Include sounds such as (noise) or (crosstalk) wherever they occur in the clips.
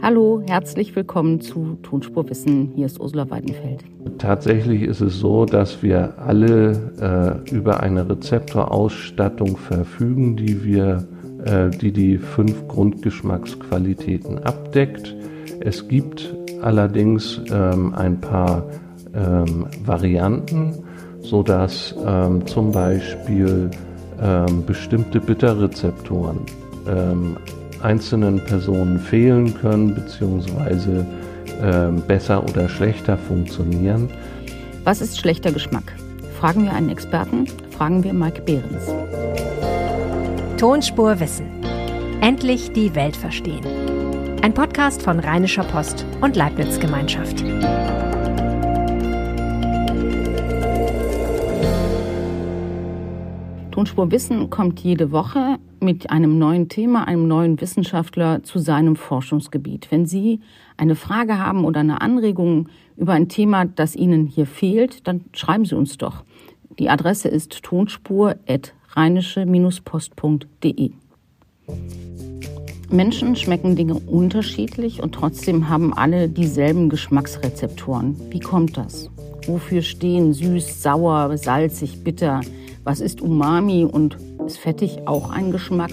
Hallo, herzlich willkommen zu Tonspurwissen. Hier ist Ursula Weidenfeld. Tatsächlich ist es so, dass wir alle äh, über eine Rezeptorausstattung verfügen, die wir, äh, die die fünf Grundgeschmacksqualitäten abdeckt. Es gibt allerdings ähm, ein paar ähm, Varianten, sodass ähm, zum Beispiel ähm, bestimmte Bitterrezeptoren ähm, einzelnen Personen fehlen können bzw. Ähm, besser oder schlechter funktionieren. Was ist schlechter Geschmack? Fragen wir einen Experten, fragen wir Mike Behrens. Tonspur Wissen. Endlich die Welt verstehen. Ein Podcast von Rheinischer Post und Leibniz Gemeinschaft. Tonspur Wissen kommt jede Woche mit einem neuen Thema, einem neuen Wissenschaftler zu seinem Forschungsgebiet. Wenn Sie eine Frage haben oder eine Anregung über ein Thema, das Ihnen hier fehlt, dann schreiben Sie uns doch. Die Adresse ist tonspur.rheinische-post.de. Menschen schmecken Dinge unterschiedlich und trotzdem haben alle dieselben Geschmacksrezeptoren. Wie kommt das? Wofür stehen süß, sauer, salzig, bitter? Was ist Umami und ist fettig auch ein Geschmack?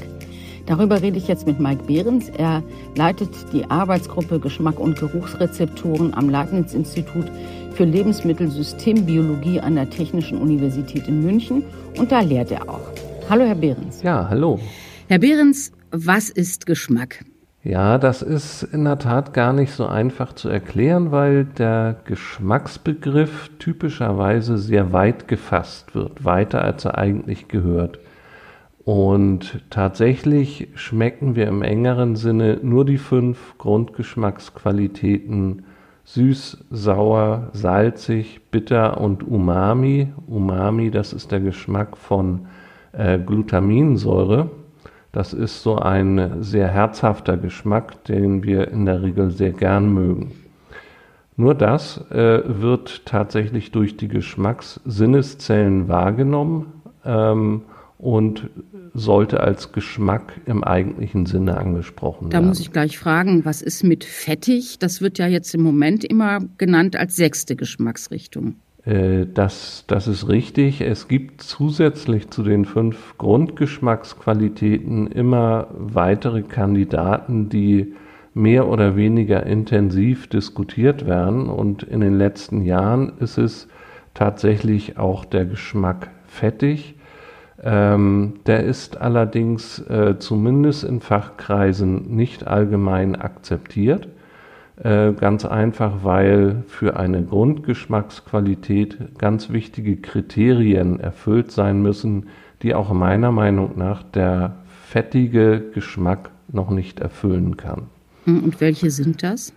Darüber rede ich jetzt mit Mike Behrens. Er leitet die Arbeitsgruppe Geschmack und Geruchsrezeptoren am Leibniz-Institut für Lebensmittelsystembiologie an der Technischen Universität in München und da lehrt er auch. Hallo, Herr Behrens. Ja, hallo. Herr Behrens, was ist Geschmack? Ja, das ist in der Tat gar nicht so einfach zu erklären, weil der Geschmacksbegriff typischerweise sehr weit gefasst wird, weiter als er eigentlich gehört. Und tatsächlich schmecken wir im engeren Sinne nur die fünf Grundgeschmacksqualitäten süß, sauer, salzig, bitter und umami. Umami, das ist der Geschmack von äh, Glutaminsäure. Das ist so ein sehr herzhafter Geschmack, den wir in der Regel sehr gern mögen. Nur das äh, wird tatsächlich durch die Geschmackssinneszellen wahrgenommen ähm, und sollte als Geschmack im eigentlichen Sinne angesprochen da werden. Da muss ich gleich fragen, was ist mit fettig? Das wird ja jetzt im Moment immer genannt als sechste Geschmacksrichtung. Äh, das, das ist richtig. Es gibt zusätzlich zu den fünf Grundgeschmacksqualitäten immer weitere Kandidaten, die mehr oder weniger intensiv diskutiert werden. Und in den letzten Jahren ist es tatsächlich auch der Geschmack fettig. Ähm, der ist allerdings äh, zumindest in Fachkreisen nicht allgemein akzeptiert. Äh, ganz einfach, weil für eine Grundgeschmacksqualität ganz wichtige Kriterien erfüllt sein müssen, die auch meiner Meinung nach der fettige Geschmack noch nicht erfüllen kann. Hm, und welche sind das?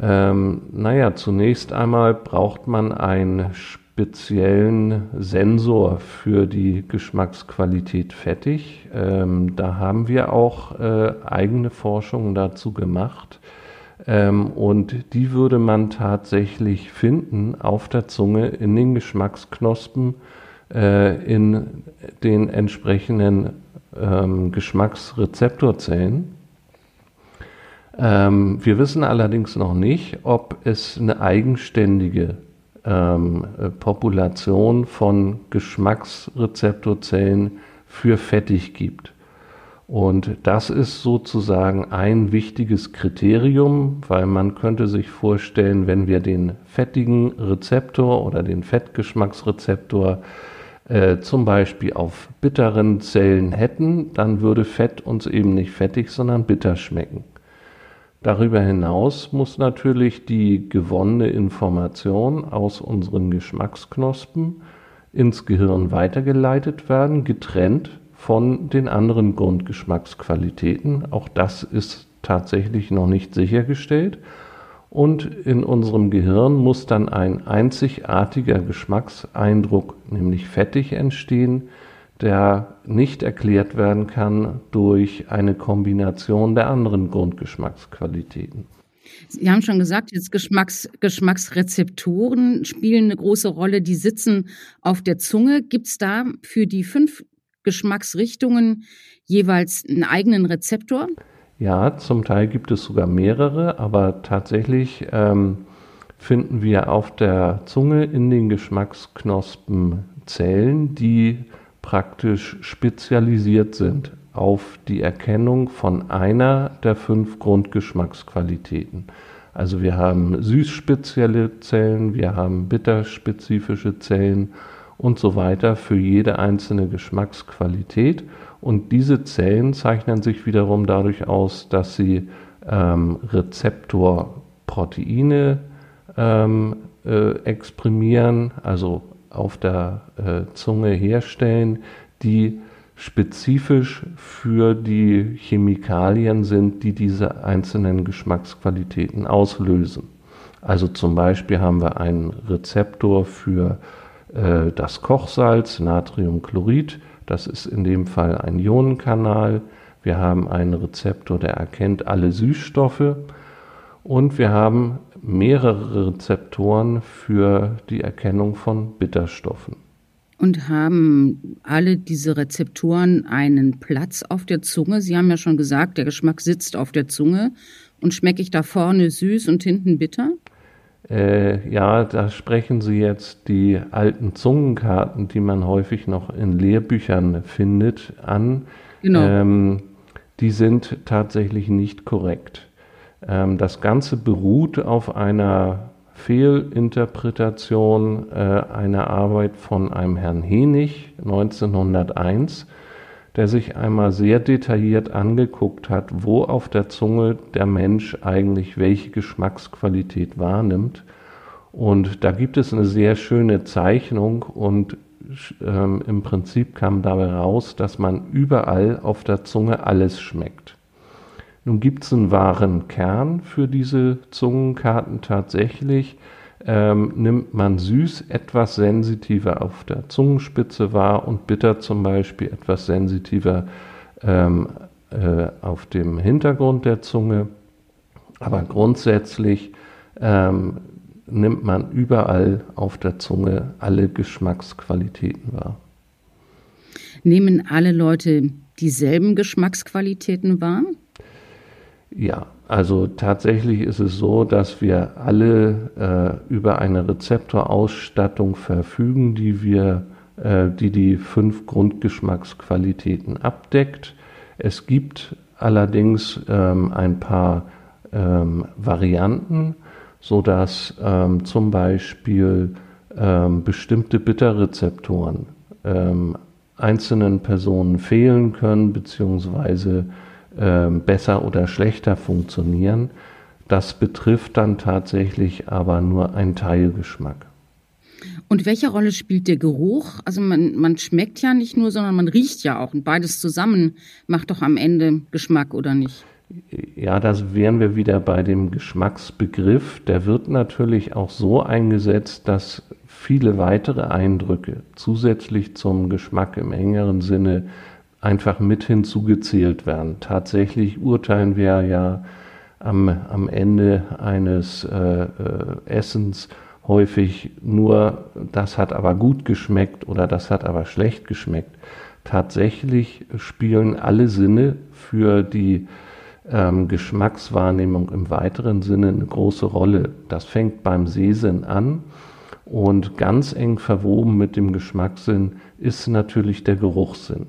Ähm, naja, zunächst einmal braucht man einen speziellen Sensor für die Geschmacksqualität fettig. Ähm, da haben wir auch äh, eigene Forschungen dazu gemacht. Ähm, und die würde man tatsächlich finden auf der Zunge, in den Geschmacksknospen, äh, in den entsprechenden ähm, Geschmacksrezeptorzellen. Ähm, wir wissen allerdings noch nicht, ob es eine eigenständige Population von Geschmacksrezeptorzellen für fettig gibt. Und das ist sozusagen ein wichtiges Kriterium, weil man könnte sich vorstellen, wenn wir den fettigen Rezeptor oder den Fettgeschmacksrezeptor äh, zum Beispiel auf bitteren Zellen hätten, dann würde Fett uns eben nicht fettig, sondern bitter schmecken. Darüber hinaus muss natürlich die gewonnene Information aus unseren Geschmacksknospen ins Gehirn weitergeleitet werden, getrennt von den anderen Grundgeschmacksqualitäten. Auch das ist tatsächlich noch nicht sichergestellt. Und in unserem Gehirn muss dann ein einzigartiger Geschmackseindruck, nämlich fettig, entstehen, der nicht erklärt werden kann durch eine Kombination der anderen Grundgeschmacksqualitäten. Sie haben schon gesagt, jetzt Geschmacks, Geschmacksrezeptoren spielen eine große Rolle. Die sitzen auf der Zunge. Gibt es da für die fünf Geschmacksrichtungen jeweils einen eigenen Rezeptor? Ja, zum Teil gibt es sogar mehrere, aber tatsächlich ähm, finden wir auf der Zunge in den Geschmacksknospen Zellen, die praktisch spezialisiert sind auf die Erkennung von einer der fünf Grundgeschmacksqualitäten. Also wir haben süßspezielle Zellen, wir haben bitterspezifische Zellen und so weiter für jede einzelne Geschmacksqualität. Und diese Zellen zeichnen sich wiederum dadurch aus, dass sie ähm, Rezeptorproteine ähm, äh, exprimieren, also auf der äh, Zunge herstellen, die spezifisch für die Chemikalien sind, die diese einzelnen Geschmacksqualitäten auslösen. Also zum Beispiel haben wir einen Rezeptor für äh, das Kochsalz, Natriumchlorid. Das ist in dem Fall ein Ionenkanal. Wir haben einen Rezeptor, der erkennt alle Süßstoffe. Und wir haben mehrere Rezeptoren für die Erkennung von Bitterstoffen. Und haben alle diese Rezeptoren einen Platz auf der Zunge? Sie haben ja schon gesagt, der Geschmack sitzt auf der Zunge. Und schmecke ich da vorne süß und hinten bitter? Äh, ja, da sprechen Sie jetzt die alten Zungenkarten, die man häufig noch in Lehrbüchern findet, an. Genau. Ähm, die sind tatsächlich nicht korrekt. Ähm, das Ganze beruht auf einer Fehlinterpretation äh, einer Arbeit von einem Herrn Henig 1901, der sich einmal sehr detailliert angeguckt hat, wo auf der Zunge der Mensch eigentlich welche Geschmacksqualität wahrnimmt. Und da gibt es eine sehr schöne Zeichnung und ähm, im Prinzip kam dabei raus, dass man überall auf der Zunge alles schmeckt. Nun gibt es einen wahren Kern für diese Zungenkarten tatsächlich. Ähm, nimmt man süß etwas sensitiver auf der Zungenspitze wahr und bitter zum Beispiel etwas sensitiver ähm, äh, auf dem Hintergrund der Zunge. Aber grundsätzlich ähm, nimmt man überall auf der Zunge alle Geschmacksqualitäten wahr. Nehmen alle Leute dieselben Geschmacksqualitäten wahr? Ja, also tatsächlich ist es so, dass wir alle äh, über eine Rezeptorausstattung verfügen, die wir, äh, die die fünf Grundgeschmacksqualitäten abdeckt. Es gibt allerdings ähm, ein paar ähm, Varianten, so dass ähm, zum Beispiel ähm, bestimmte Bitterrezeptoren ähm, einzelnen Personen fehlen können beziehungsweise äh, besser oder schlechter funktionieren. Das betrifft dann tatsächlich aber nur einen Teilgeschmack. Und welche Rolle spielt der Geruch? Also man, man schmeckt ja nicht nur, sondern man riecht ja auch. Und beides zusammen macht doch am Ende Geschmack, oder nicht? Ja, das wären wir wieder bei dem Geschmacksbegriff. Der wird natürlich auch so eingesetzt, dass viele weitere Eindrücke zusätzlich zum Geschmack im engeren Sinne einfach mit hinzugezählt werden. Tatsächlich urteilen wir ja am, am Ende eines äh, äh, Essens häufig nur, das hat aber gut geschmeckt oder das hat aber schlecht geschmeckt. Tatsächlich spielen alle Sinne für die ähm, Geschmackswahrnehmung im weiteren Sinne eine große Rolle. Das fängt beim Sehsinn an und ganz eng verwoben mit dem Geschmackssinn ist natürlich der Geruchssinn.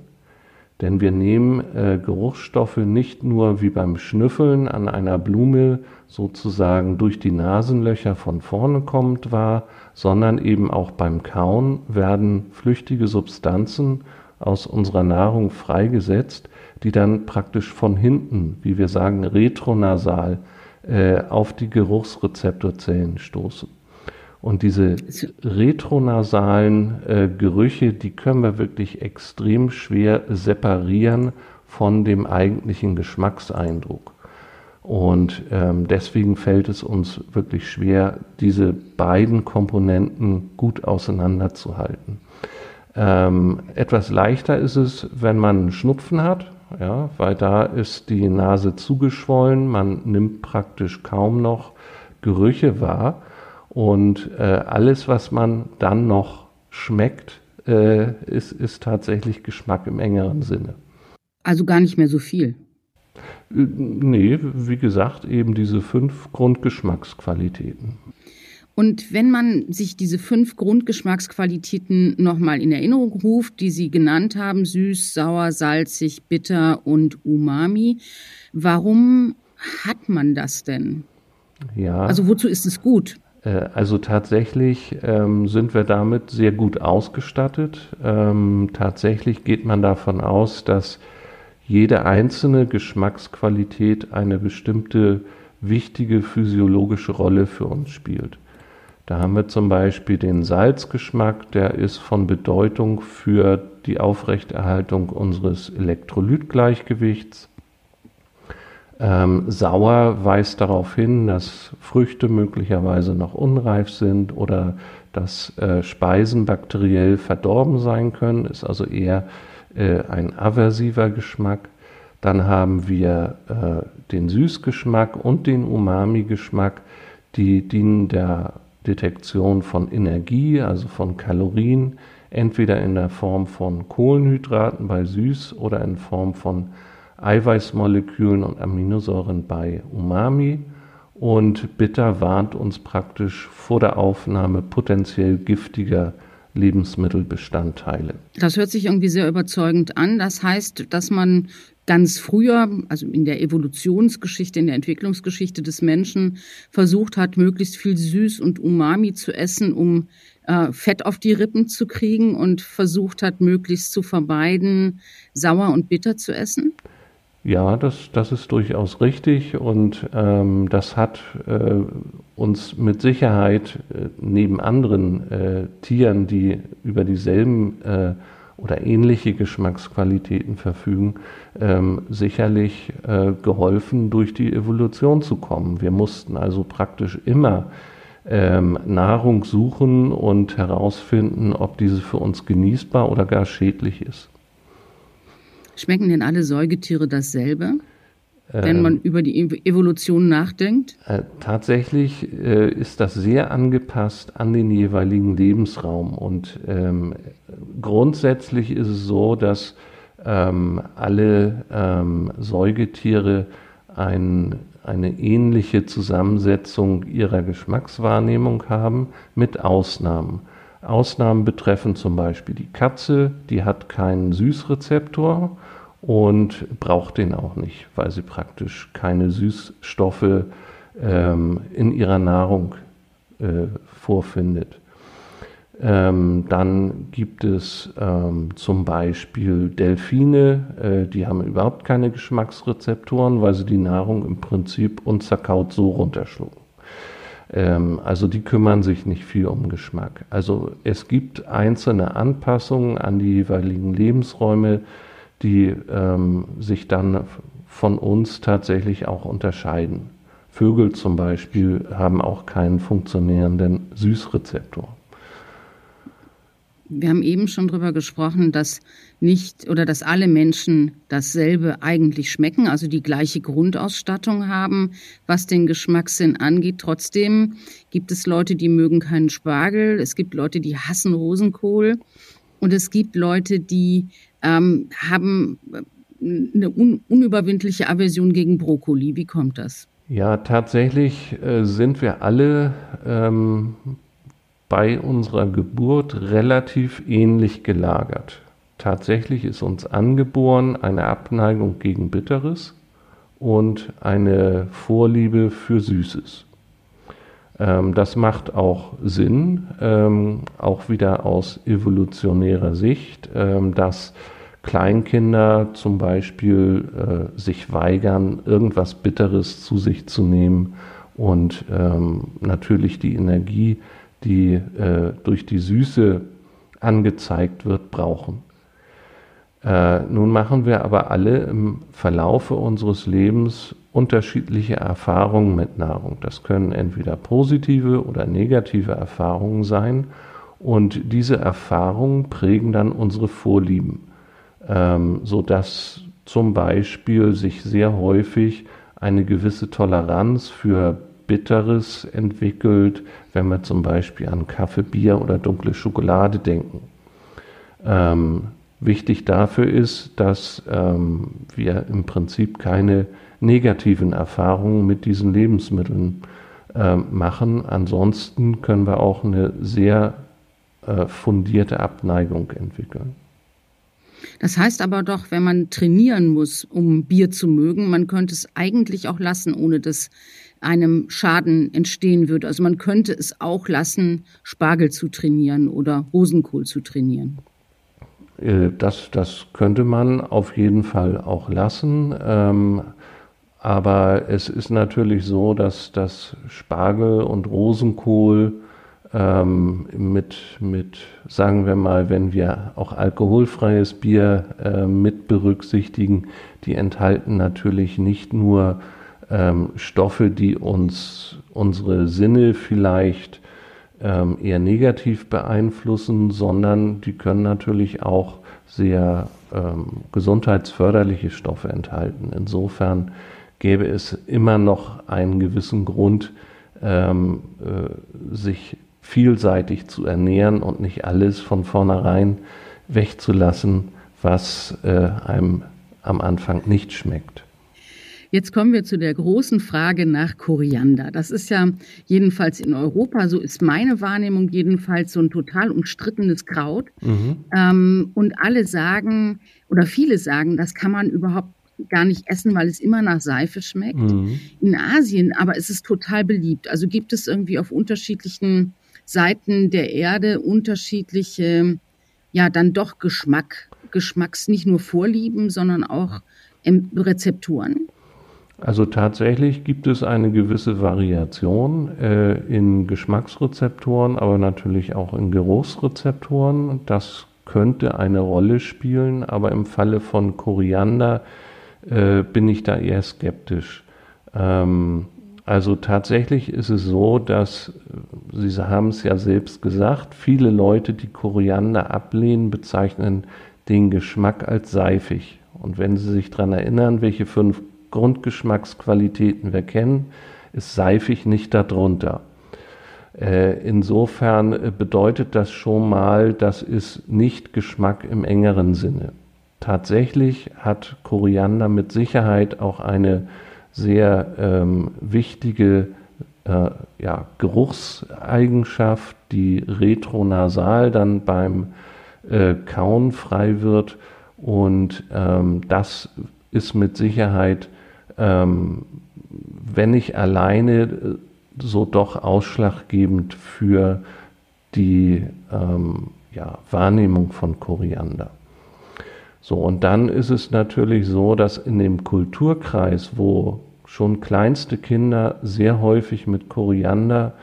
Denn wir nehmen äh, Geruchsstoffe nicht nur wie beim Schnüffeln an einer Blume sozusagen durch die Nasenlöcher von vorne kommt wahr, sondern eben auch beim Kauen werden flüchtige Substanzen aus unserer Nahrung freigesetzt, die dann praktisch von hinten, wie wir sagen, retronasal äh, auf die Geruchsrezeptorzellen stoßen. Und diese retronasalen äh, Gerüche, die können wir wirklich extrem schwer separieren von dem eigentlichen Geschmackseindruck. Und ähm, deswegen fällt es uns wirklich schwer, diese beiden Komponenten gut auseinanderzuhalten. Ähm, etwas leichter ist es, wenn man Schnupfen hat, ja, weil da ist die Nase zugeschwollen, man nimmt praktisch kaum noch Gerüche wahr. Und äh, alles, was man dann noch schmeckt, äh, ist, ist tatsächlich Geschmack im engeren Sinne. Also gar nicht mehr so viel. Äh, nee, wie gesagt, eben diese fünf Grundgeschmacksqualitäten. Und wenn man sich diese fünf Grundgeschmacksqualitäten nochmal in Erinnerung ruft, die Sie genannt haben, süß, sauer, salzig, bitter und umami, warum hat man das denn? Ja. Also wozu ist es gut? Äh, also tatsächlich ähm, sind wir damit sehr gut ausgestattet. Ähm, tatsächlich geht man davon aus, dass jede einzelne Geschmacksqualität eine bestimmte wichtige physiologische Rolle für uns spielt. Da haben wir zum Beispiel den Salzgeschmack, der ist von Bedeutung für die Aufrechterhaltung unseres Elektrolytgleichgewichts. Ähm, sauer weist darauf hin, dass Früchte möglicherweise noch unreif sind oder dass äh, Speisen bakteriell verdorben sein können, ist also eher äh, ein aversiver Geschmack. Dann haben wir äh, den Süßgeschmack und den Umami-Geschmack, die dienen der Detektion von Energie, also von Kalorien, entweder in der Form von Kohlenhydraten bei Süß oder in Form von Eiweißmolekülen und Aminosäuren bei Umami. Und bitter warnt uns praktisch vor der Aufnahme potenziell giftiger Lebensmittelbestandteile. Das hört sich irgendwie sehr überzeugend an. Das heißt, dass man ganz früher, also in der Evolutionsgeschichte, in der Entwicklungsgeschichte des Menschen, versucht hat, möglichst viel Süß und Umami zu essen, um äh, Fett auf die Rippen zu kriegen und versucht hat, möglichst zu vermeiden, sauer und bitter zu essen? Ja, das, das ist durchaus richtig und ähm, das hat äh, uns mit Sicherheit äh, neben anderen äh, Tieren, die über dieselben äh, oder ähnliche Geschmacksqualitäten verfügen, ähm, sicherlich äh, geholfen, durch die Evolution zu kommen. Wir mussten also praktisch immer ähm, Nahrung suchen und herausfinden, ob diese für uns genießbar oder gar schädlich ist. Schmecken denn alle Säugetiere dasselbe? wenn man ähm, über die Evolution nachdenkt? Äh, tatsächlich äh, ist das sehr angepasst an den jeweiligen Lebensraum. Und ähm, grundsätzlich ist es so, dass ähm, alle ähm, Säugetiere ein, eine ähnliche Zusammensetzung ihrer Geschmackswahrnehmung haben, mit Ausnahmen. Ausnahmen betreffen zum Beispiel die Katze, die hat keinen Süßrezeptor und braucht den auch nicht, weil sie praktisch keine Süßstoffe ähm, in ihrer Nahrung äh, vorfindet. Ähm, dann gibt es ähm, zum Beispiel Delfine, äh, die haben überhaupt keine Geschmacksrezeptoren, weil sie die Nahrung im Prinzip unzerkaut so runterschlucken. Ähm, also die kümmern sich nicht viel um Geschmack. Also es gibt einzelne Anpassungen an die jeweiligen Lebensräume, die ähm, sich dann von uns tatsächlich auch unterscheiden. Vögel zum Beispiel haben auch keinen funktionierenden Süßrezeptor. Wir haben eben schon darüber gesprochen, dass nicht oder dass alle Menschen dasselbe eigentlich schmecken, also die gleiche Grundausstattung haben, was den Geschmackssinn angeht. Trotzdem gibt es Leute, die mögen keinen Spargel, es gibt Leute, die hassen Rosenkohl und es gibt Leute, die ähm, haben äh, eine un unüberwindliche Aversion gegen Brokkoli. Wie kommt das? Ja, tatsächlich äh, sind wir alle ähm, bei unserer Geburt relativ ähnlich gelagert. Tatsächlich ist uns angeboren eine Abneigung gegen Bitteres und eine Vorliebe für Süßes. Ähm, das macht auch Sinn, ähm, auch wieder aus evolutionärer Sicht, ähm, dass Kleinkinder zum Beispiel äh, sich weigern, irgendwas Bitteres zu sich zu nehmen und ähm, natürlich die Energie, die äh, durch die Süße angezeigt wird, brauchen. Äh, nun machen wir aber alle im Verlaufe unseres Lebens unterschiedliche Erfahrungen mit Nahrung. Das können entweder positive oder negative Erfahrungen sein und diese Erfahrungen prägen dann unsere Vorlieben ähm, sodass zum Beispiel sich sehr häufig eine gewisse Toleranz für Bitteres entwickelt, wenn wir zum Beispiel an Kaffee, Bier oder dunkle Schokolade denken. Ähm, Wichtig dafür ist, dass ähm, wir im Prinzip keine negativen Erfahrungen mit diesen Lebensmitteln äh, machen. Ansonsten können wir auch eine sehr äh, fundierte Abneigung entwickeln. Das heißt aber doch, wenn man trainieren muss, um Bier zu mögen, man könnte es eigentlich auch lassen, ohne dass einem Schaden entstehen würde. Also man könnte es auch lassen, Spargel zu trainieren oder Rosenkohl zu trainieren. Äh, das, das könnte man auf jeden Fall auch lassen. Ähm, aber es ist natürlich so, dass das Spargel und Rosenkohl ähm, mit, mit, sagen wir mal, wenn wir auch alkoholfreies Bier äh, mit berücksichtigen, die enthalten natürlich nicht nur ähm, Stoffe, die uns unsere Sinne vielleicht ähm, eher negativ beeinflussen, sondern die können natürlich auch sehr ähm, gesundheitsförderliche Stoffe enthalten. Insofern gäbe es immer noch einen gewissen Grund, ähm, äh, sich vielseitig zu ernähren und nicht alles von vornherein wegzulassen, was äh, einem am Anfang nicht schmeckt. Jetzt kommen wir zu der großen Frage nach Koriander. Das ist ja jedenfalls in Europa, so ist meine Wahrnehmung jedenfalls so ein total umstrittenes Kraut. Mhm. Ähm, und alle sagen, oder viele sagen, das kann man überhaupt gar nicht essen, weil es immer nach Seife schmeckt. Mhm. In Asien aber ist es total beliebt. Also gibt es irgendwie auf unterschiedlichen Seiten der Erde unterschiedliche, ja, dann doch Geschmack, Geschmacks, nicht nur Vorlieben, sondern auch Rezepturen? Also tatsächlich gibt es eine gewisse Variation äh, in Geschmacksrezeptoren, aber natürlich auch in Geruchsrezeptoren. Das könnte eine Rolle spielen, aber im Falle von Koriander äh, bin ich da eher skeptisch. Ähm, also tatsächlich ist es so, dass, Sie haben es ja selbst gesagt, viele Leute, die Koriander ablehnen, bezeichnen den Geschmack als seifig. Und wenn Sie sich daran erinnern, welche fünf Grundgeschmacksqualitäten wir kennen, ist seifig nicht darunter. Äh, insofern äh, bedeutet das schon mal, das ist nicht Geschmack im engeren Sinne. Tatsächlich hat Koriander mit Sicherheit auch eine sehr ähm, wichtige äh, ja, Geruchseigenschaft, die retronasal dann beim äh, Kauen frei wird. Und ähm, das ist mit Sicherheit ähm, wenn nicht alleine, äh, so doch ausschlaggebend für die ähm, ja, Wahrnehmung von Koriander. So, und dann ist es natürlich so, dass in dem Kulturkreis, wo schon kleinste Kinder sehr häufig mit Koriander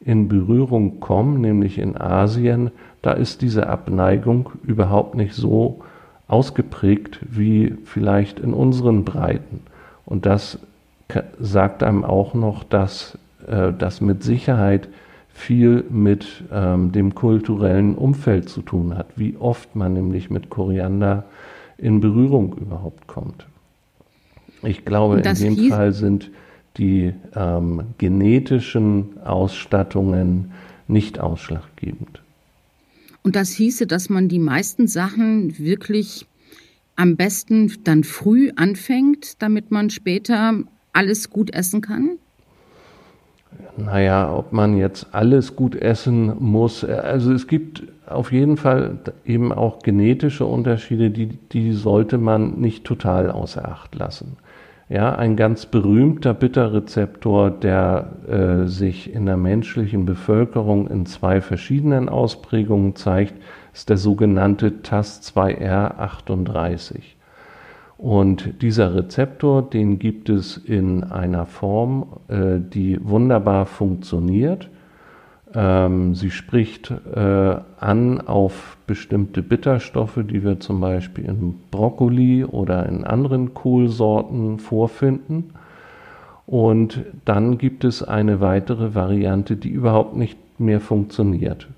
in Berührung kommen, nämlich in Asien, da ist diese Abneigung überhaupt nicht so ausgeprägt wie vielleicht in unseren Breiten. Und das sagt einem auch noch, dass äh, das mit Sicherheit viel mit ähm, dem kulturellen Umfeld zu tun hat, wie oft man nämlich mit Koriander in Berührung überhaupt kommt. Ich glaube, in dem Fall sind die ähm, genetischen Ausstattungen nicht ausschlaggebend. Und das hieße, dass man die meisten Sachen wirklich am besten dann früh anfängt, damit man später alles gut essen kann? Naja, ob man jetzt alles gut essen muss. Also es gibt auf jeden Fall eben auch genetische Unterschiede, die, die sollte man nicht total außer Acht lassen. Ja, ein ganz berühmter Bitterrezeptor, der äh, sich in der menschlichen Bevölkerung in zwei verschiedenen Ausprägungen zeigt, ist der sogenannte TAS2R38. Und dieser Rezeptor, den gibt es in einer Form, äh, die wunderbar funktioniert. Ähm, sie spricht äh, an auf bestimmte Bitterstoffe, die wir zum Beispiel in Brokkoli oder in anderen Kohlsorten vorfinden. Und dann gibt es eine weitere Variante, die überhaupt nicht mehr funktioniert.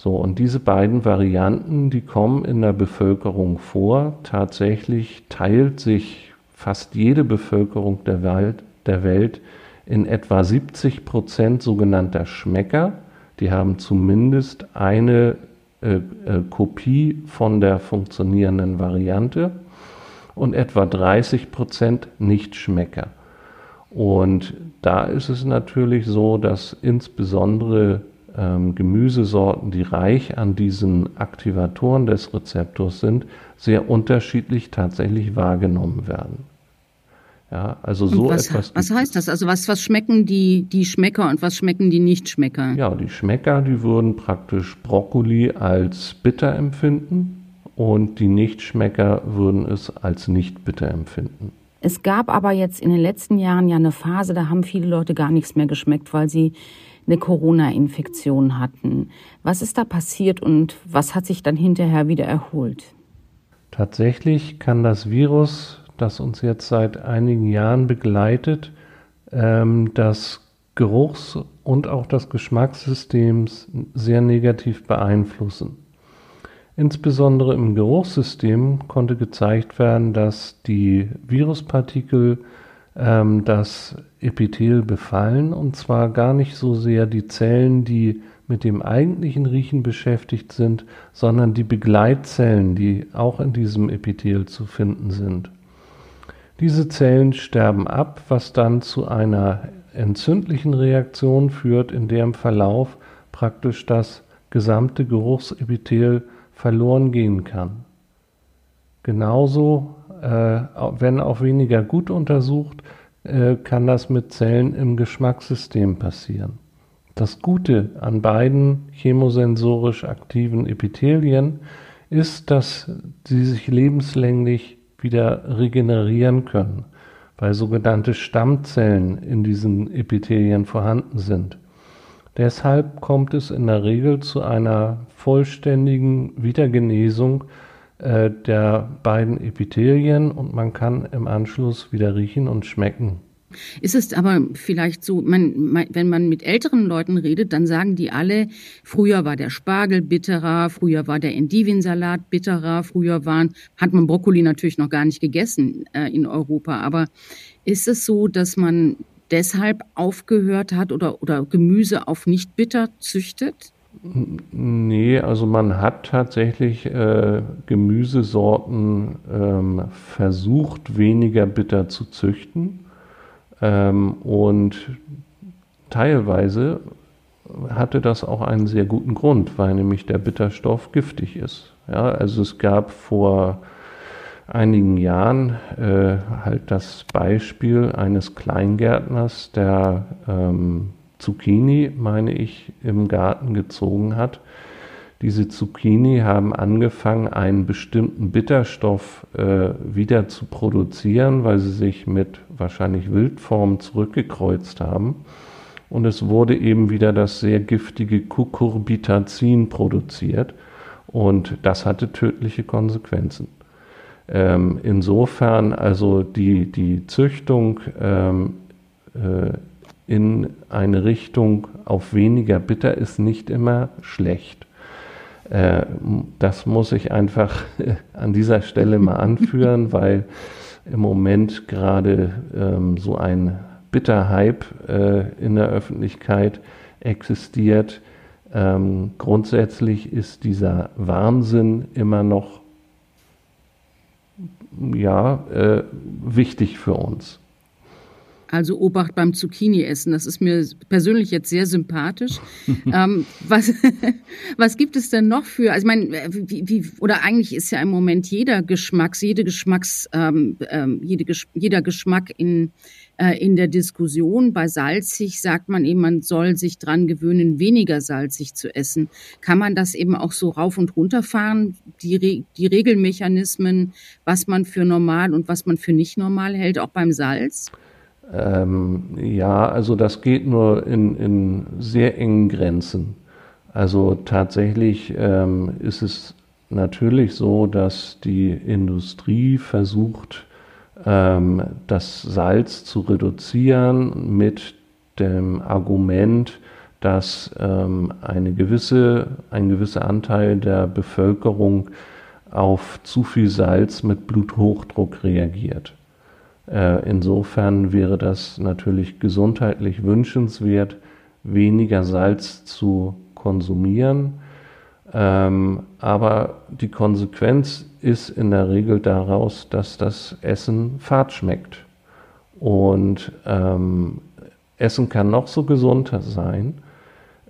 So, und diese beiden Varianten, die kommen in der Bevölkerung vor. Tatsächlich teilt sich fast jede Bevölkerung der Welt, der Welt in etwa 70 Prozent sogenannter Schmecker. Die haben zumindest eine äh, äh, Kopie von der funktionierenden Variante und etwa 30 Prozent Nichtschmecker. Und da ist es natürlich so, dass insbesondere ähm, Gemüsesorten, die reich an diesen Aktivatoren des Rezeptors sind, sehr unterschiedlich tatsächlich wahrgenommen werden. Ja, also so was, etwas. Was heißt das? Also was, was schmecken die, die Schmecker und was schmecken die Nichtschmecker? Ja, die Schmecker, die würden praktisch Brokkoli als bitter empfinden und die Nichtschmecker würden es als nicht bitter empfinden. Es gab aber jetzt in den letzten Jahren ja eine Phase, da haben viele Leute gar nichts mehr geschmeckt, weil sie eine Corona-Infektion hatten. Was ist da passiert und was hat sich dann hinterher wieder erholt? Tatsächlich kann das Virus das uns jetzt seit einigen Jahren begleitet, ähm, das Geruchs- und auch das Geschmackssystem sehr negativ beeinflussen. Insbesondere im Geruchssystem konnte gezeigt werden, dass die Viruspartikel ähm, das Epithel befallen und zwar gar nicht so sehr die Zellen, die mit dem eigentlichen Riechen beschäftigt sind, sondern die Begleitzellen, die auch in diesem Epithel zu finden sind. Diese Zellen sterben ab, was dann zu einer entzündlichen Reaktion führt, in der im Verlauf praktisch das gesamte Geruchsepithel verloren gehen kann. Genauso, äh, wenn auch weniger gut untersucht, äh, kann das mit Zellen im Geschmackssystem passieren. Das Gute an beiden chemosensorisch aktiven Epithelien ist, dass sie sich lebenslänglich wieder regenerieren können, weil sogenannte Stammzellen in diesen Epithelien vorhanden sind. Deshalb kommt es in der Regel zu einer vollständigen Wiedergenesung äh, der beiden Epithelien und man kann im Anschluss wieder riechen und schmecken. Ist es aber vielleicht so, man, wenn man mit älteren Leuten redet, dann sagen die alle, früher war der Spargel bitterer, früher war der Endivensalat bitterer, früher waren, hat man Brokkoli natürlich noch gar nicht gegessen äh, in Europa. Aber ist es so, dass man deshalb aufgehört hat oder, oder Gemüse auf nicht bitter züchtet? Nee, also man hat tatsächlich äh, Gemüsesorten ähm, versucht, weniger bitter zu züchten. Ähm, und teilweise hatte das auch einen sehr guten Grund, weil nämlich der Bitterstoff giftig ist. Ja, also es gab vor einigen Jahren äh, halt das Beispiel eines Kleingärtners, der ähm, Zucchini, meine ich, im Garten gezogen hat diese Zucchini haben angefangen, einen bestimmten Bitterstoff äh, wieder zu produzieren, weil sie sich mit wahrscheinlich Wildformen zurückgekreuzt haben. Und es wurde eben wieder das sehr giftige Cucurbitazin produziert. Und das hatte tödliche Konsequenzen. Ähm, insofern also die, die Züchtung ähm, äh, in eine Richtung auf weniger bitter ist nicht immer schlecht. Äh, das muss ich einfach an dieser Stelle mal anführen, (laughs) weil im Moment gerade ähm, so ein Bitterhype äh, in der Öffentlichkeit existiert. Ähm, grundsätzlich ist dieser Wahnsinn immer noch ja, äh, wichtig für uns. Also Obacht beim Zucchini-Essen. Das ist mir persönlich jetzt sehr sympathisch. (laughs) ähm, was, (laughs) was gibt es denn noch für, also ich meine, wie, wie, oder eigentlich ist ja im Moment jeder Geschmacks, jede Geschmacks, ähm, ähm, jede, jeder Geschmack in, äh, in der Diskussion. Bei salzig sagt man eben, man soll sich dran gewöhnen, weniger salzig zu essen. Kann man das eben auch so rauf und runter fahren? Die, Re die Regelmechanismen, was man für normal und was man für nicht normal hält, auch beim Salz? Ähm, ja, also das geht nur in, in sehr engen Grenzen. Also tatsächlich ähm, ist es natürlich so, dass die Industrie versucht, ähm, das Salz zu reduzieren mit dem Argument, dass ähm, eine gewisse, ein gewisser Anteil der Bevölkerung auf zu viel Salz mit Bluthochdruck reagiert. Äh, insofern wäre das natürlich gesundheitlich wünschenswert, weniger Salz zu konsumieren. Ähm, aber die Konsequenz ist in der Regel daraus, dass das Essen fad schmeckt. Und ähm, Essen kann noch so gesund sein.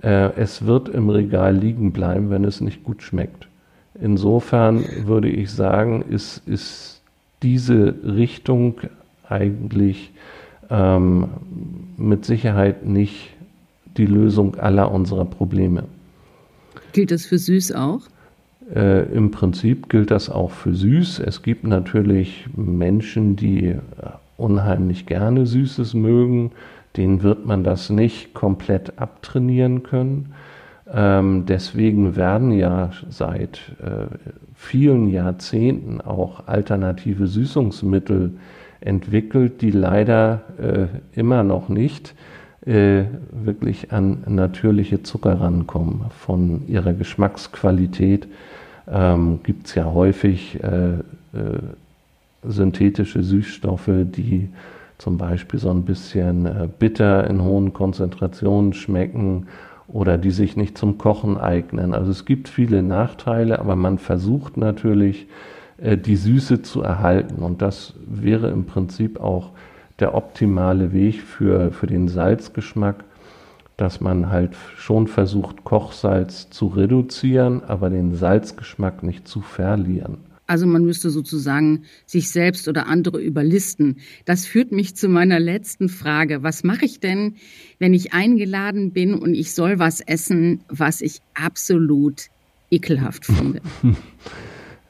Äh, es wird im Regal liegen bleiben, wenn es nicht gut schmeckt. Insofern würde ich sagen, ist, ist diese Richtung eigentlich ähm, mit Sicherheit nicht die Lösung aller unserer Probleme. Gilt das für süß auch? Äh, Im Prinzip gilt das auch für süß. Es gibt natürlich Menschen, die unheimlich gerne Süßes mögen. Denen wird man das nicht komplett abtrainieren können. Ähm, deswegen werden ja seit äh, vielen Jahrzehnten auch alternative Süßungsmittel entwickelt, die leider äh, immer noch nicht äh, wirklich an natürliche Zucker rankommen. Von ihrer Geschmacksqualität ähm, gibt es ja häufig äh, äh, synthetische Süßstoffe, die zum Beispiel so ein bisschen äh, bitter in hohen Konzentrationen schmecken oder die sich nicht zum Kochen eignen. Also es gibt viele Nachteile, aber man versucht natürlich, die Süße zu erhalten. Und das wäre im Prinzip auch der optimale Weg für, für den Salzgeschmack, dass man halt schon versucht, Kochsalz zu reduzieren, aber den Salzgeschmack nicht zu verlieren. Also man müsste sozusagen sich selbst oder andere überlisten. Das führt mich zu meiner letzten Frage. Was mache ich denn, wenn ich eingeladen bin und ich soll was essen, was ich absolut ekelhaft finde? (laughs)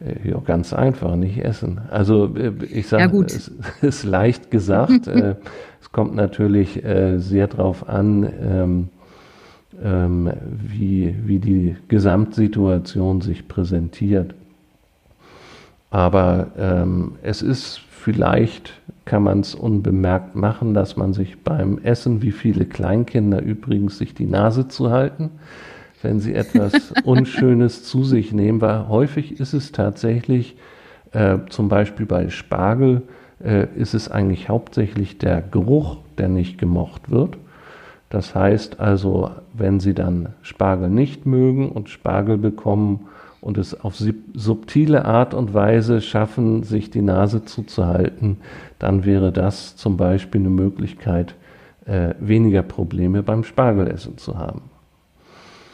Ja, ganz einfach, nicht essen. Also äh, ich sage, ja, (laughs) es ist leicht gesagt. (laughs) Äh, es kommt natürlich äh, sehr darauf an, ähm, ähm, wie, wie die Gesamtsituation sich präsentiert. Aber ähm, es ist vielleicht, kann man es unbemerkt machen, dass man sich beim Essen, wie viele Kleinkinder übrigens, sich die Nase zu halten wenn sie etwas (laughs) Unschönes zu sich nehmen, weil häufig ist es tatsächlich, äh, zum Beispiel bei Spargel, äh, ist es eigentlich hauptsächlich der Geruch, der nicht gemocht wird. Das heißt also, wenn Sie dann Spargel nicht mögen und Spargel bekommen und es auf subtile Art und Weise schaffen, sich die Nase zuzuhalten, dann wäre das zum Beispiel eine Möglichkeit, äh, weniger Probleme beim Spargelessen zu haben.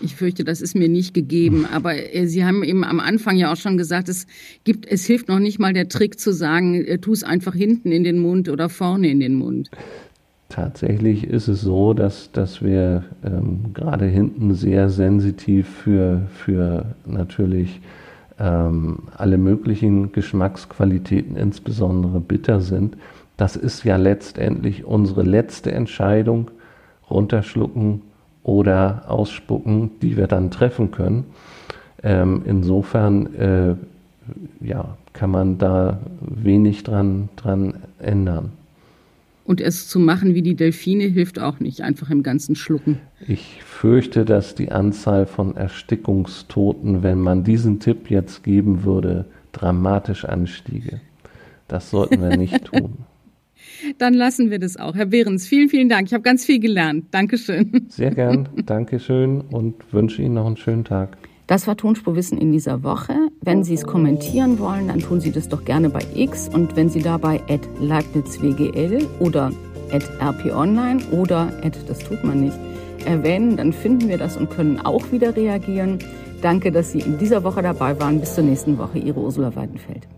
Ich fürchte, das ist mir nicht gegeben. Aber äh, Sie haben eben am Anfang ja auch schon gesagt, es gibt, es hilft noch nicht mal der Trick zu sagen, äh, tu es einfach hinten in den Mund oder vorne in den Mund. Tatsächlich ist es so, dass, dass wir ähm, gerade hinten sehr sensitiv für, für natürlich ähm, alle möglichen Geschmacksqualitäten, insbesondere bitter sind. Das ist ja letztendlich unsere letzte Entscheidung. Runterschlucken, oder ausspucken, die wir dann treffen können. Ähm, insofern äh, ja, kann man da wenig dran, dran ändern. Und es zu machen wie die Delfine hilft auch nicht, einfach im ganzen Schlucken. Ich fürchte, dass die Anzahl von Erstickungstoten, wenn man diesen Tipp jetzt geben würde, dramatisch anstiege. Das sollten wir nicht (laughs) tun. Dann lassen wir das auch. Herr Behrens, vielen, vielen Dank. Ich habe ganz viel gelernt. Dankeschön. Sehr gern. Dankeschön und wünsche Ihnen noch einen schönen Tag. Das war Tonspurwissen in dieser Woche. Wenn Sie es kommentieren wollen, dann tun Sie das doch gerne bei X. Und wenn Sie dabei at LeibnizWGL oder at rponline oder at das tut man nicht erwähnen, dann finden wir das und können auch wieder reagieren. Danke, dass Sie in dieser Woche dabei waren. Bis zur nächsten Woche. Ihre Ursula Weidenfeld.